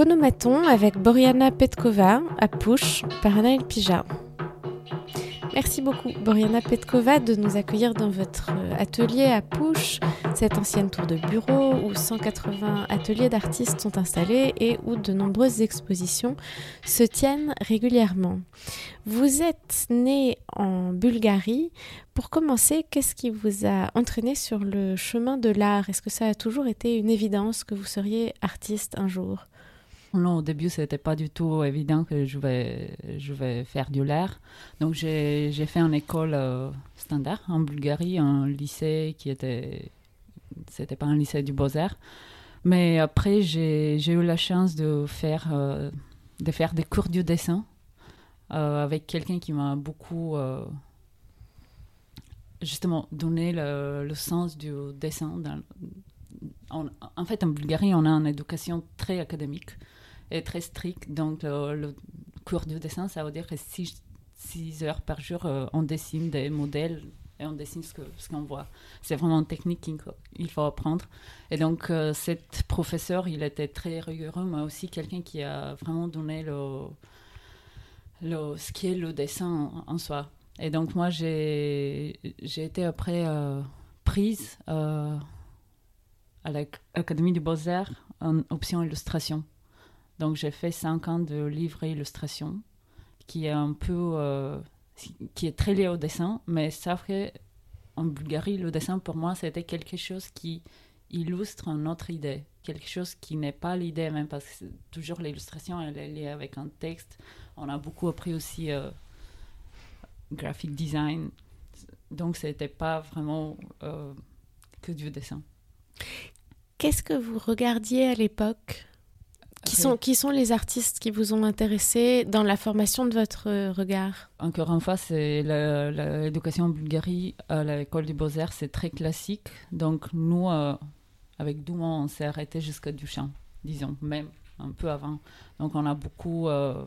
Phonomaton avec Boriana Petkova à Pouche par Anaël Pija. Merci beaucoup Boriana Petkova de nous accueillir dans votre atelier à Pouche, cette ancienne tour de bureau où 180 ateliers d'artistes sont installés et où de nombreuses expositions se tiennent régulièrement. Vous êtes né en Bulgarie. Pour commencer, qu'est-ce qui vous a entraîné sur le chemin de l'art? Est-ce que ça a toujours été une évidence que vous seriez artiste un jour? Non, au début, ce n'était pas du tout évident que je vais, je vais faire du l'air. Donc, j'ai fait une école euh, standard en Bulgarie, un lycée qui était. C'était pas un lycée du Beaux-Arts. Mais après, j'ai eu la chance de faire, euh, de faire des cours de dessin euh, avec quelqu'un qui m'a beaucoup. justement, donné le, le, sens du dessin. En, fait, en Bulgarie, on a une éducation très académique est très strict. Donc, le, cours de dessin, ça veut dire que 6 heures par jour, euh, on dessine des modèles et on dessine ce qu'on ce voit. C'est vraiment une technique qu'il faut apprendre. Et donc, euh, cet professeur, il était très rigoureux, mais aussi quelqu'un qui a vraiment donné le, le, ce qui est le dessin en, soi. Et donc, moi, j'ai été après euh, prise à l'Académie du Beaux-Arts en option illustration. Donc j'ai fait cinq ans de livre et illustration, qui est un peu, euh, qui est très lié au dessin, mais ça fait en Bulgarie, le dessin pour moi c'était quelque chose qui illustre une autre idée, quelque chose qui n'est pas l'idée même parce que toujours l'illustration elle est liée avec un texte. On a beaucoup appris aussi euh, graphic design, donc c'était pas vraiment euh, que du dessin. Qu'est-ce que vous regardiez à l'époque? Qui sont, qui sont les artistes qui vous ont intéressé dans la formation de votre regard Encore une fois, c'est l'éducation en Bulgarie à l'école des beaux-arts, c'est très classique. Donc nous, euh, avec Douman, on s'est arrêté jusqu'à Duchamp, disons, même un peu avant. Donc on a beaucoup, euh,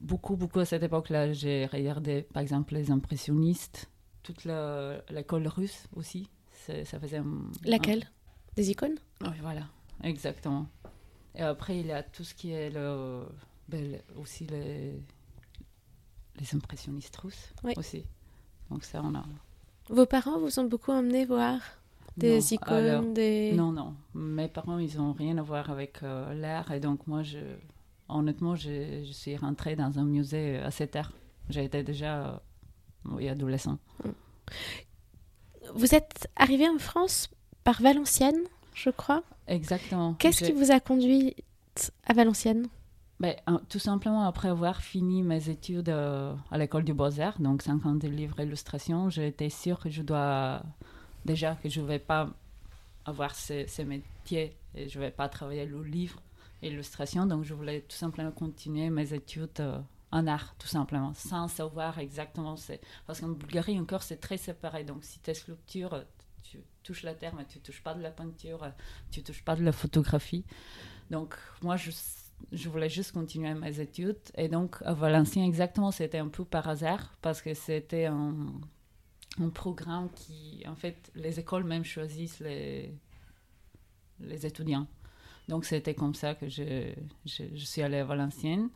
beaucoup, beaucoup à cette époque-là. J'ai regardé, par exemple, les impressionnistes, toute l'école russe aussi. Ça faisait Laquelle? Des icônes? Oui, voilà, exactement. Et après, il y a tout ce qui est le, ben, aussi les, les impressionnistes russes aussi. Donc ça, on a... Vos parents vous ont beaucoup emmené voir des icônes des... Non, non. Mes parents, ils n'ont rien à voir avec euh, l'art. Et donc moi, je, honnêtement, je, je, suis rentrée dans un musée assez tard. J'ai été déjà oui, adolescent. Vous êtes arrivé en France par Valenciennes je crois? Exactement. Qu'est-ce qui vous a conduit à Valenciennes? Ben, Tout simplement, après avoir fini mes études euh, à l'école du Beaux-Arts, donc 50 livres illustration, j'étais sûre que je dois. Déjà, que je ne vais pas avoir ces, métiers et je ne vais pas travailler le livre et l'illustration, donc je voulais tout simplement continuer mes études. Euh, en art, tout simplement, sans savoir exactement. Parce qu'en Bulgarie, encore, c'est très séparé. Donc, si tes sculptures, tu touches la terre, mais tu touches pas de la peinture, tu touches pas de la photographie. Donc, moi, je, voulais juste continuer mes études. Et donc, à Valenciennes, exactement, c'était un peu par hasard, parce que c'était un, programme qui, en fait, les écoles même choisissent les, étudiants. Donc, c'était comme ça que je suis allée à Valenciennes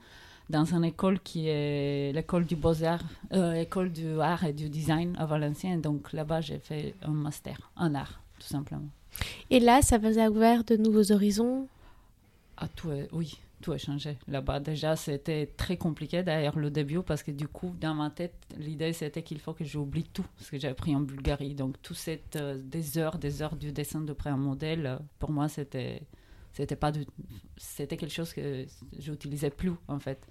dans une école qui est l'école du beaux-arts, euh, école du art et du design à Valenciennes. Donc là-bas, j'ai fait un master en art, tout simplement. Et là, ça vous a ouvert de nouveaux horizons? Ah, tout Oui, tout a changé. Là-bas, déjà, c'était très compliqué d'ailleurs le début parce que du coup, dans ma tête, l'idée c'était qu'il faut que j'oublie tout ce que j'ai appris en Bulgarie. Donc, tout cette, euh, des heures, des heures du dessin de près un modèle, euh, pour moi, c'était c'était pas c'était quelque chose que j'utilisais plus en fait.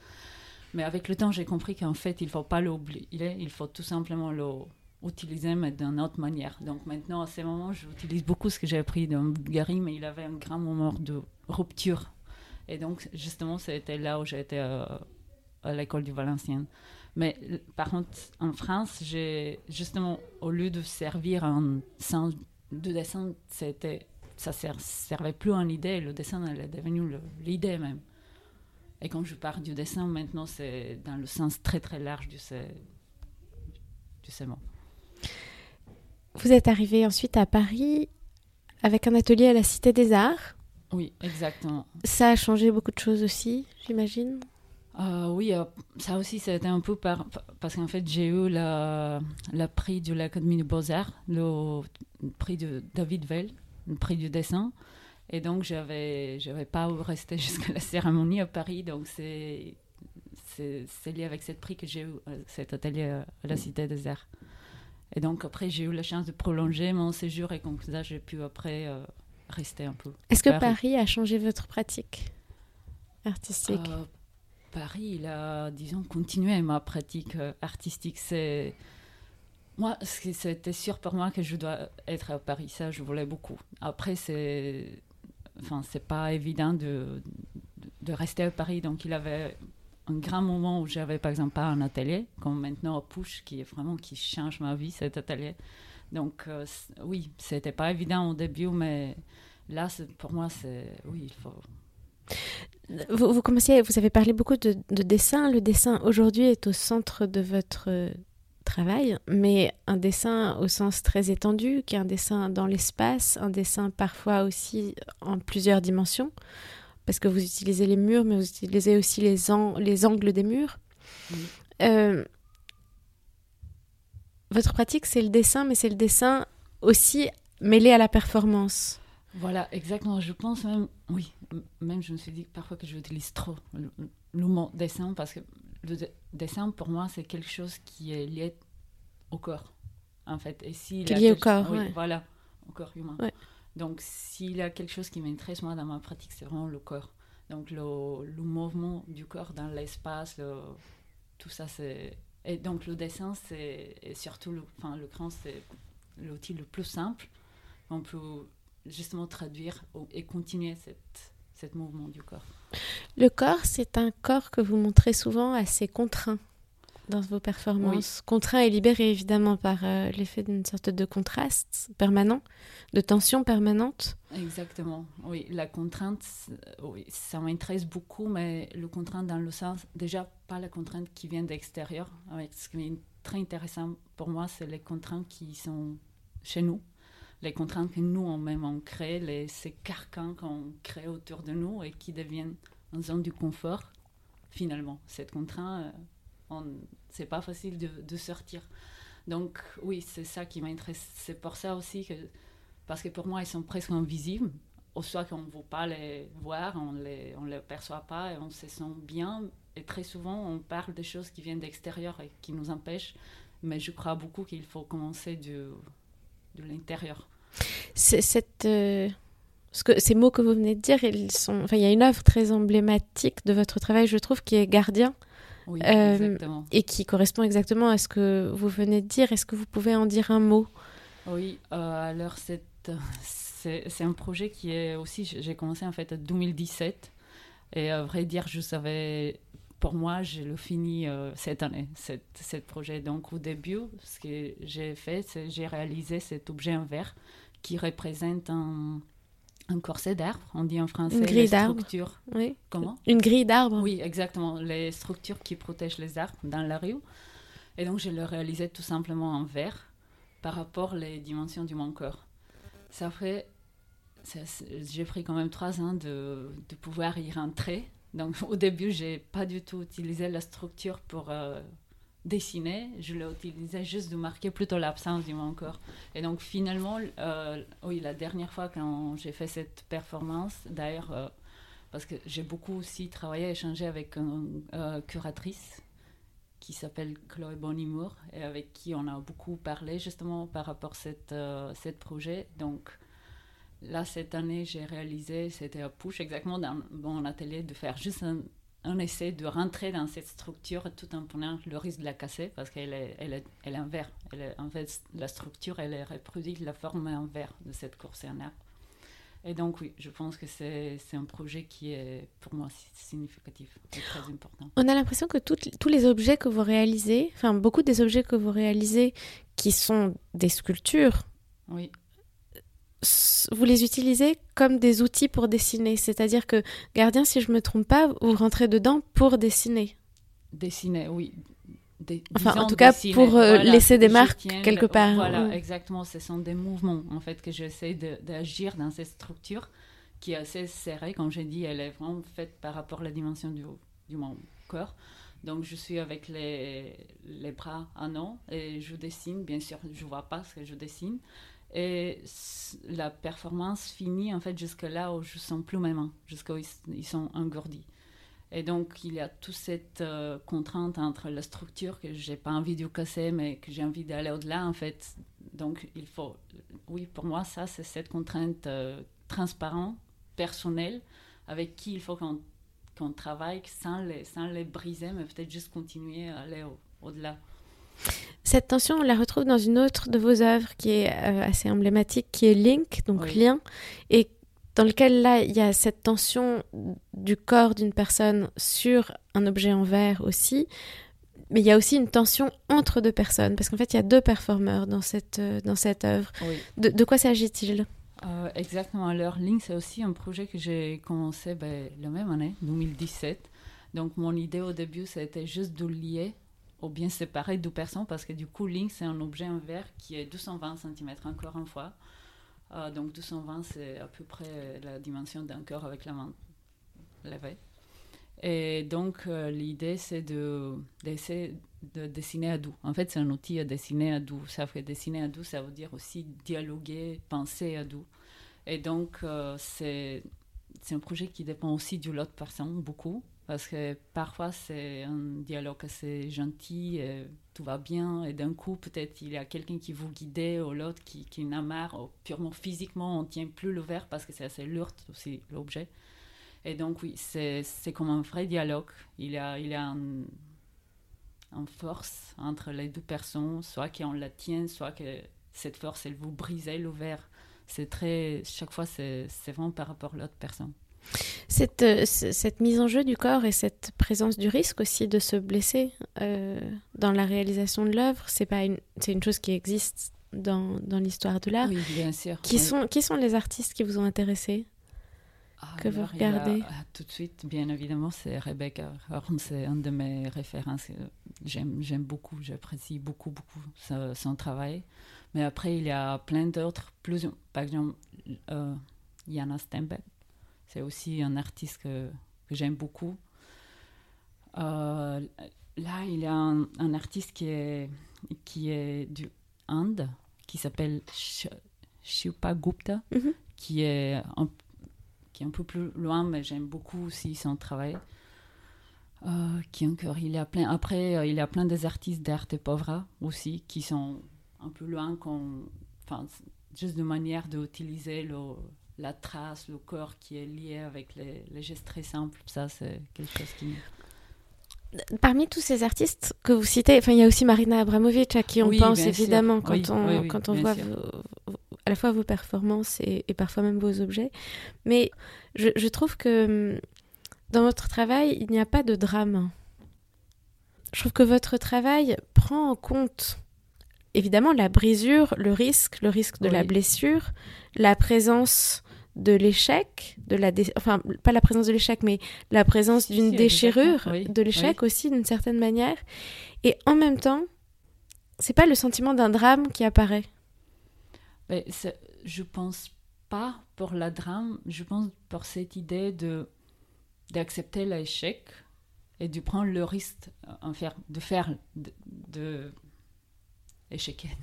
Mais avec le temps, j'ai compris qu'en fait, il faut pas l'oublier, il faut tout simplement l'utiliser mais d'une autre manière. Donc maintenant, à ces moments, j'utilise beaucoup ce que j'ai appris dans Bulgarie, mais il avait un grand moment de rupture. Et donc, justement, c'était là où j'étais à, à l'école du Valenciennes. Mais par contre, en France, j'ai justement, au lieu de servir un sens de dessin, c'était ça ne servait plus en idée, le dessin elle est devenu l'idée même. Et quand je parle du dessin, maintenant, c'est dans le sens très très large du, du mot. Vous êtes arrivé ensuite à Paris avec un atelier à la Cité des Arts. Oui, exactement. Ça a changé beaucoup de choses aussi, j'imagine? Euh, oui, euh, ça aussi, c'était un peu par, parce qu'en fait, j'ai eu la prix de l'Académie de Beaux-Arts, le prix de David Vell, le prix du dessin. Et donc, j'avais, j'avais pas resté jusqu'à la cérémonie à Paris. Donc, c'est, c'est, lié avec cette prix que j'ai eu euh, cet atelier à la Cité des Arts. Et donc, après, j'ai eu la chance de prolonger mon séjour et comme ça, j'ai pu après rester un peu. Est-ce que Paris. a changé votre pratique artistique? Paris, il a, disons, continué ma pratique euh, artistique. C'est moi, c'était sûr pour moi que je dois être à Paris. Ça, je voulais beaucoup. Après, c'est, enfin, c'est pas évident de, de rester à Paris. Donc, il avait un grand moment où j'avais, par exemple, pas un atelier, comme maintenant à Pouche, qui est vraiment qui change ma vie, cet atelier. Donc, euh, oui, c'était pas évident au début, mais là, pour moi, c'est, oui, il faut vous, vous, commenciez, vous avez parlé beaucoup de, dessin. Le dessin aujourd'hui est au centre de votre travail, mais un dessin au sens très étendu, qui est un dessin dans l'espace, un dessin parfois aussi en plusieurs dimensions, parce que vous utilisez les murs, mais vous utilisez aussi les, les angles des murs. Euh, votre pratique, c'est le dessin, mais c'est le dessin aussi mêlé à la performance. Voilà, exactement. Je pense même, oui, même je me suis dit parfois que j'utilise trop le, mot dessin parce que le dessin pour moi c'est quelque chose qui est lié au corps en fait. Et s'il lié au corps, oui, voilà, au corps humain. Donc s'il y a quelque chose qui m'intéresse moi dans ma pratique, c'est vraiment le corps. Donc le, le mouvement du corps dans l'espace, tout ça c'est et donc le dessin c'est surtout le, enfin le cran c'est l'outil le plus simple. On peut justement traduire et continuer cette, cette mouvement du corps. Le corps, c'est un corps que vous montrez souvent assez contraint dans vos performances. Contraint et libéré évidemment par euh, l'effet d'une sorte de contraste permanent, de tension permanente. Exactement, oui. La contrainte, oui, ça m'intéresse beaucoup, mais le contrainte dans le sens, déjà pas la contrainte qui vient d'extérieur. Ce qui est très intéressant pour moi, c'est les contraintes qui sont chez nous, les contraintes que nous, on même, on crée, les, ces carcans qu'on crée autour de nous et qui deviennent une zone du confort, finalement. Cette contrainte, euh, c'est pas facile de, sortir. Donc, oui, c'est ça qui m'intéresse. C'est pour ça aussi que, parce que pour moi, ils sont presque invisibles. Au soit qu'on ne veut pas les voir, on les, on les perçoit pas et on se sent bien. Et très souvent, on parle des choses qui viennent d'extérieur et qui nous empêchent. Mais je crois beaucoup qu'il faut commencer de, de l'intérieur. Cette, euh, ce que, ces mots que vous venez de dire, ils sont, enfin, il y a une œuvre très emblématique de votre travail, je trouve, qui est Gardien. Euh, et qui correspond exactement à ce que vous venez de dire. Est-ce que vous pouvez en dire un mot? Oui, euh, alors c'est, c'est, un projet qui est aussi, j'ai commencé en fait en 2017. Et à vrai dire, je savais pour moi, je le finis euh, cette année, ce projet. Donc, au début, ce que j'ai fait, c'est j'ai réalisé cet objet en verre qui représente un, un corset d'arbre, on dit en français. Une grille d'arbre. Oui. Comment Une grille d'arbre. Oui, exactement. Les structures qui protègent les arbres dans la rue. Et donc, je le réalisais tout simplement en verre par rapport aux dimensions du mon corps. Ça fait. J'ai pris quand même trois ans de, de pouvoir y rentrer donc au début, j'ai pas du tout utilisé la structure pour euh, dessiner, je l'ai utilisé juste de marquer plutôt l'absence du mon corps. Et donc finalement, euh, oui, la dernière fois quand j'ai fait cette performance, d'ailleurs, euh, parce que j'ai beaucoup aussi travaillé, échangé avec une curatrice qui s'appelle Chloé Bonimour et avec qui on a beaucoup parlé justement par rapport à cette, cette projet. Donc là, cette année, j'ai réalisé, c'était à Push, exactement dans mon atelier, de faire juste un, essai de rentrer dans cette structure tout en prenant le risque de la casser parce qu'elle est, elle est, elle est en verre. Elle est, en fait, la structure, elle est reproduite, la forme est en verre de cette course en arbre. Et donc, oui, je pense que c'est un projet qui est pour moi significatif et très important. On a l'impression que tous les objets que vous réalisez, enfin, beaucoup des objets que vous réalisez qui sont des sculptures, oui vous les utilisez comme des outils pour dessiner. C'est-à-dire que gardien, si je me trompe pas, vous rentrez dedans pour dessiner. Dessiner, oui. enfin, en tout cas, pour euh, laisser des marques quelque part. Voilà, exactement. Ce sont des mouvements, en fait, que j'essaie d'agir dans ces structures qui est assez serrée, comme j'ai dit, elle est vraiment faite par rapport à la dimension du, du mon corps. Donc je suis avec les, les bras en an et je dessine. Bien sûr, je vois pas ce que je dessine. Et la performance finit en fait jusque là où je sens plus mes mains, jusqu'à ils, ils sont engourdis. Et donc il y a toute cette euh, contrainte entre la structure que j'ai pas envie de casser, mais que j'ai envie d'aller au-delà en fait. Donc il faut, oui, pour moi ça c'est cette contrainte euh, transparente, personnelle, avec qui il faut qu'on qu'on travaille sans les, sans les briser, mais peut-être juste continuer à aller au-delà. Cette tension, on la retrouve dans une autre de vos œuvres qui est euh, assez emblématique, qui est Link, donc Oui. lien, et dans lequel là, il y a cette tension du corps d'une personne sur un objet en verre aussi, mais il y a aussi une tension entre deux personnes, parce qu'en fait, il y a deux performeurs dans cette, euh, dans cette œuvre. Oui. De, de quoi s'agit-il? Euh, exactement. Alors, Link, c'est aussi un projet que j'ai commencé ben, la même année, 2017. Donc, mon idée au début, c'était juste de lier bien séparer deux personnes parce que du coup, Link, c'est un objet en verre qui est 220 cm encore une fois. Euh, donc, 220, c'est à peu près la dimension d'un corps avec la main levée. Et donc, euh, l'idée, c'est de, d'essayer de dessiner à deux. En fait, c'est un outil à dessiner à deux. Ça fait dessiner à deux, ça veut dire aussi dialoguer, penser à deux. Et donc, euh, c'est, c'est un projet qui dépend aussi de l'autre personne, beaucoup. Parce que parfois, c'est un dialogue assez gentil, et tout va bien, et d'un coup, peut-être il y a quelqu'un qui vous guide, ou l'autre qui, qui en a marre, purement physiquement, on ne tient plus le verre parce que c'est assez lourd aussi, l'objet. Et donc, oui, c'est, comme un vrai dialogue. Il y a, il y a un, une force entre les deux personnes, soit qu'on la tient, soit que cette force, elle vous brise le verre. C'est très. Chaque fois, c'est, c'est vraiment par rapport à l'autre personne. Cette, euh, cette mise en jeu du corps et cette présence du risque aussi de se blesser euh, dans la réalisation de l'œuvre, c'est pas une, c'est une chose qui existe dans, dans l'histoire de l'art. Oui, bien sûr. Qui, Oui. sont, qui sont les artistes qui vous ont intéressé que vous Alors, a, regardez? Euh, Tout de suite, bien évidemment, c'est Rebecca Horn, c'est un de mes références. Euh, J'aime, j'aime beaucoup, j'apprécie beaucoup, beaucoup son, son travail. Mais après, il y a plein d'autres, plus, par exemple, euh, Jana Stenbeck. C'est aussi un artiste que, que j'aime beaucoup. Euh, là, il y a un, un artiste qui est, qui est du Inde, qui s'appelle Sh- Shilpa Gupta, Mhm. qui est un qui est un peu plus loin, mais j'aime beaucoup aussi son travail. Euh, qui encore, il y a plein. Après, euh, il y a plein des artistes d'art et pauvre aussi qui sont un peu loin, qu'on, enfin, juste de manière d'utiliser le, la trace, le corps qui est lié avec les, les gestes très simples. Ça, c'est quelque chose qui. Parmi tous ces artistes que vous citez, enfin, il y a aussi Marina Abramovic à qui on Oui, pense sûr. évidemment quand Oui, on, oui, quand on voit vos- à la fois vos performances et, et parfois même vos objets. Mais je, je trouve que hum, dans votre travail, il n'y a pas de drame. Je trouve que votre travail prend en compte évidemment la brisure, le risque, le risque de la blessure, la présence de l'échec, de la dé- enfin pas la présence de l'échec, mais la présence d'une si, déchirure oui, de l'échec aussi d'une certaine manière. Et en même temps, c'est pas le sentiment d'un drame qui apparaît. Mais je pense pas pour la drame, je pense pour cette idée de d'accepter l'échec et de prendre le risque en faire, de faire, de, de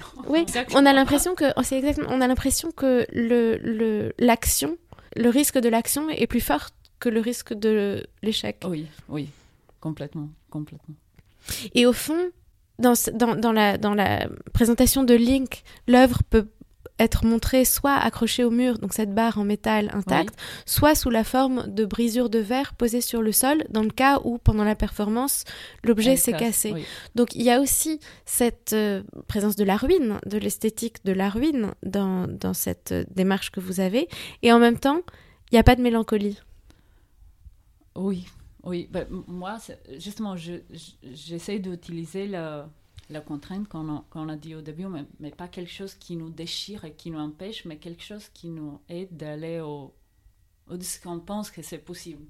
non Oui, Exactement. on a l'impression que oh, c'est exactement, on a l'impression que le le- l'action, le, risque de l'action est plus fort que le risque de l'échec. Oui, oui, complètement, complètement. Et au fond, dans, dans, dans la, dans la présentation de Link, l'œuvre peut être montrée soit accrochée au mur, donc cette barre en métal intacte, soit sous la forme de brisures de verre posées sur le sol, dans le cas où, pendant la performance, l'objet s'est cassé. oui. Donc il y a aussi cette euh, présence de la ruine, de l'esthétique de la ruine dans, dans cette euh, démarche que vous avez, et en même temps, il n'y a pas de mélancolie. Oui, oui. Ben, m- moi, c'est- justement, je- je- j'essaie d'utiliser la, la contrainte qu'on a, dit au début, mais, mais pas quelque chose qui nous déchire et qui nous empêche, mais quelque chose qui nous aide d'aller au, au de ce qu'on pense que c'est possible.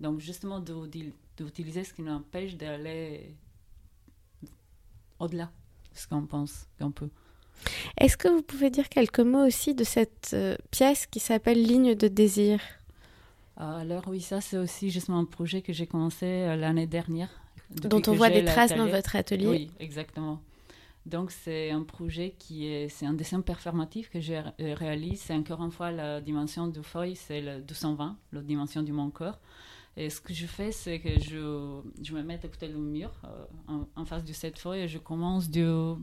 Donc, justement, d'utiliser ce qui nous empêche d'aller au-delà de ce qu'on pense qu'on peut. Est-ce que vous pouvez dire quelques mots aussi de cette euh, pièce qui s'appelle Ligne de désir? Alors oui, ça c'est aussi justement un projet que j'ai commencé euh, l'année dernière. Dont on voit des traces dans votre atelier. Oui, exactement. Donc c'est un projet qui est, c'est un dessin performatif que je euh, réalise. C'est encore une fois la dimension du feuille, c'est le 220, la dimension du mon corps. Et ce que je fais, c'est que je, je me mets à côté du mur, euh, en, face de cette feuille, et je commence de,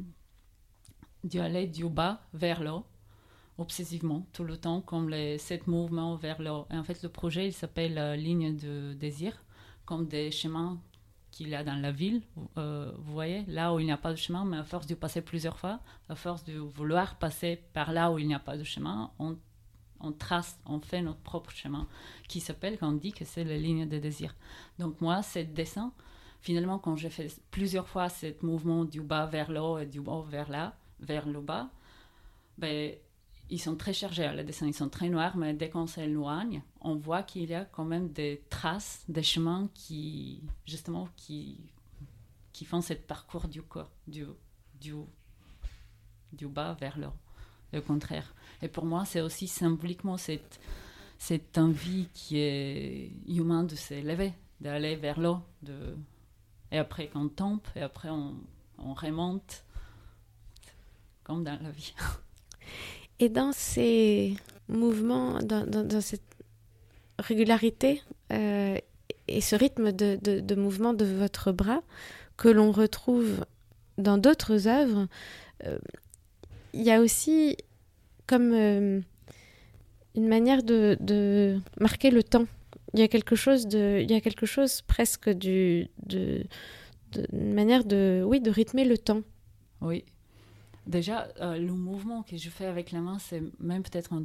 de aller du bas vers le haut, obsessivement, tout le temps, comme les sept mouvements vers le haut. Et en fait, le projet, il s'appelle euh, Ligne de désir, comme des chemins qu'il y a dans la ville, euh, vous voyez, là où il n'y a pas de chemin, mais à force de passer plusieurs fois, à force de vouloir passer par là où il n'y a pas de chemin, on, trace, on fait notre propre chemin, qui s'appelle, quand on dit que c'est la ligne de désir. Donc moi, ce dessin, finalement, quand j'ai fait plusieurs fois ce mouvement du bas vers le haut et du haut vers là, vers le bas, ben, ils sont très chargés, les dessins ils sont très noirs, mais dès qu'on s'éloigne, on voit qu'il y a quand même des traces, des chemins qui, justement, qui, qui font ce parcours du corps, du, du, du bas vers le le contraire. Et pour moi, c'est aussi symboliquement cette, cette envie qui est humaine de s'élever, d'aller vers l'eau, de... et après qu'on tombe, et après on, on remonte, comme dans la vie. Et dans ces mouvements, dans, cette régularité euh, et ce rythme de, mouvement de votre bras que l'on retrouve dans d'autres œuvres, euh, il y a aussi comme euh, une manière de, marquer le temps. Il y a quelque chose de, il y a quelque chose presque du, de, une manière de, oui, de rythmer le temps. Oui, Déjà, euh, le mouvement que je fais avec la main, c'est même peut-être un...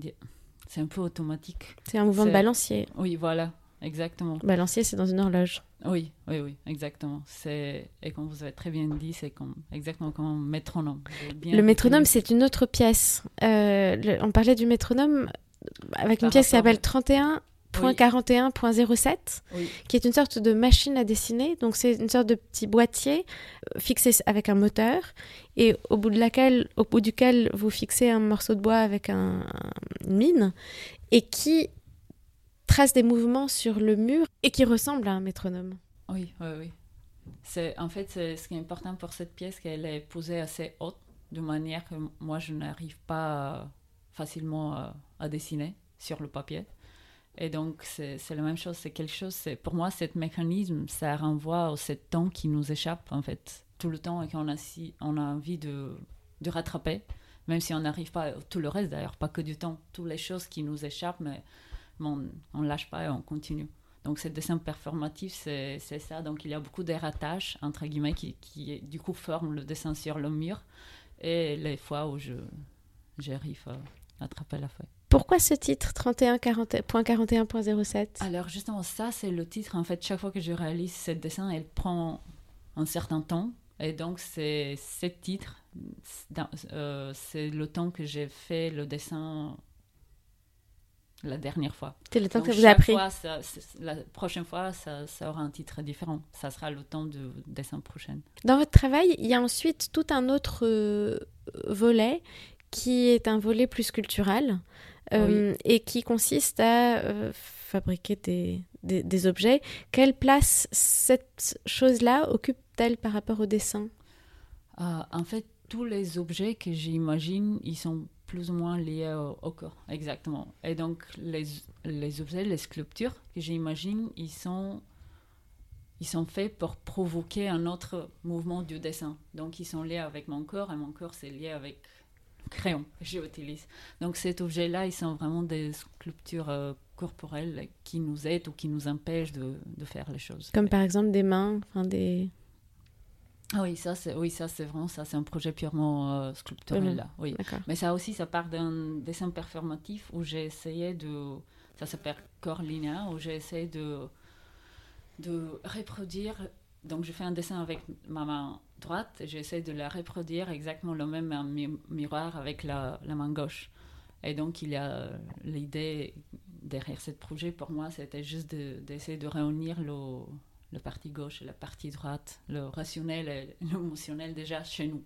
C'est un peu automatique. C'est un mouvement de balancier. Oui, voilà, exactement. Balancier, c'est dans une horloge. Oui, oui, oui, exactement. C'est et comme vous avez très bien dit, c'est comme exactement comme un métronome. le métronome, c'est une autre pièce. Euh, on parlait du métronome avec une pièce qui s'appelle 31 .41.07, qui est une sorte de machine à dessiner. Donc c'est une sorte de petit boîtier euh, fixé avec un moteur et au bout, de laquelle, au bout duquel vous fixez un morceau de bois avec un, une mine et qui trace des mouvements sur le mur et qui ressemble à un métronome. Oui, oui, oui. C'est, en fait, ce qui est important pour cette pièce, qu'elle est posée assez haute, de manière que moi, je n'arrive pas facilement à, à dessiner sur le papier. Et donc, c'est la même chose. C'est quelque chose. Pour moi, ce mécanisme, ça renvoie au cet temps qui nous échappe, en fait, tout le temps et qu'on a, si, a envie de, de rattraper, même si on n'arrive pas. Tout le reste, d'ailleurs, pas que du temps. Toutes les choses qui nous échappent, mais on ne lâche pas et on continue. Donc, ce dessin performatif, c'est ça. Donc, il y a beaucoup d'attaches, entre guillemets, qui, qui, du coup, forment le dessin sur le mur. Et les fois où j'arrive à attraper la feuille. Pourquoi ce titre 31.41.07 Alors justement, ça c'est le titre. En fait, chaque fois que je réalise ce dessin, elle prend un certain temps. Et donc c'est ce titre, euh, c'est le temps que j'ai fait le dessin la dernière fois. C'est le temps que vous avez pris. la prochaine fois, ça, ça, aura un titre différent. Ça sera le temps de dessin prochain. Dans votre travail, il y a ensuite tout un autre euh, volet qui est un volet plus sculptural. Euh, et qui consiste à euh, fabriquer des, des, objets. Quelle place cette chose-là occupe-t-elle par rapport au dessin? Ah, En fait, tous les objets que j'imagine, ils sont plus ou moins liés au, corps, exactement. Et donc, les, les objets, les sculptures que j'imagine, ils sont, ils sont faits pour provoquer un autre mouvement du dessin. Donc, ils sont liés avec mon corps, et mon corps, c'est lié avec crayon j'utilise. Donc cet objet-là, ils sont vraiment des sculptures euh, corporelles qui nous aident ou qui nous empêchent de, de faire les choses. Comme par exemple des mains, enfin des... Ah oui, ça c'est oui, ça c'est vraiment ça, c'est un projet purement euh, sculpturel là. Oui. Mais ça aussi, ça part d'un dessin performatif où j'ai essayé de, ça s'appelle corps linéaire, où j'ai essayé de de reproduire donc je fais un dessin avec ma main droite j'essaie de la reproduire exactement le même miroir avec la, main gauche. Et donc il y a l'idée derrière ce projet pour moi, c'était juste d'essayer de, réunir le, la partie gauche et la partie droite, le rationnel et l'émotionnel déjà chez nous.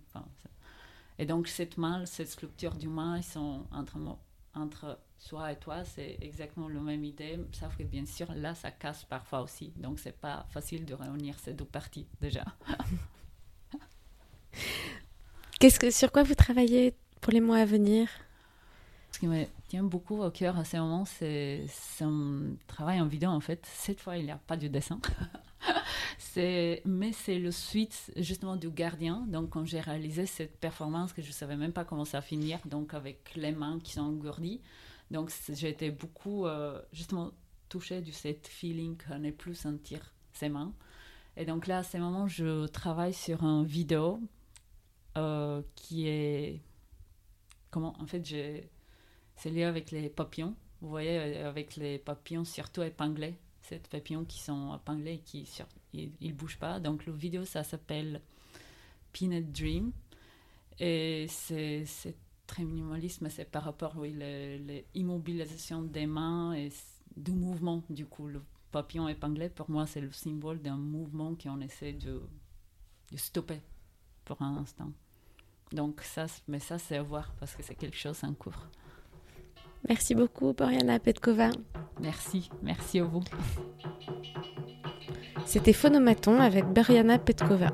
et donc cette main, cette sculpture du main, ils sont entre, entre Soit et toi, c'est exactement la même idée, sauf que bien sûr, là, ça casse parfois aussi. Donc, c'est pas facile de réunir ces deux parties déjà. Qu'est-ce que, sur quoi vous travaillez pour les mois à venir? Ce qui me tient beaucoup au cœur à ce moment, c'est un travail en vidéo en fait. Cette fois, il n'y a pas de dessin. mais c'est le suite justement du gardien. Donc quand j'ai réalisé cette performance que je savais même pas comment ça finir, donc avec les mains qui sont engourdies. Donc j'ai été beaucoup euh, justement touchée de cette feeling qu'on ne plus sentir ses mains. Et donc là, à ce moment, je travaille sur un vidéo euh, qui est comment en fait c'est lié avec les papillons. Vous voyez, avec les papillons surtout épinglés ces papillons qui sont épinglés et qui ils, bougent pas. Donc le vidéo ça s'appelle Peanut Dream et c'est très minimaliste, mais c'est par rapport oui l'immobilisation des mains et du mouvement du coup. Le papillon épinglé pour moi c'est le symbole d'un mouvement qu'on essaie de, de stopper pour un instant. Donc ça, mais ça c'est à voir parce que c'est quelque chose en cours. Merci beaucoup, Boriana Petkova. Merci, merci à vous. C'était Phonomaton avec Boriana Petkova.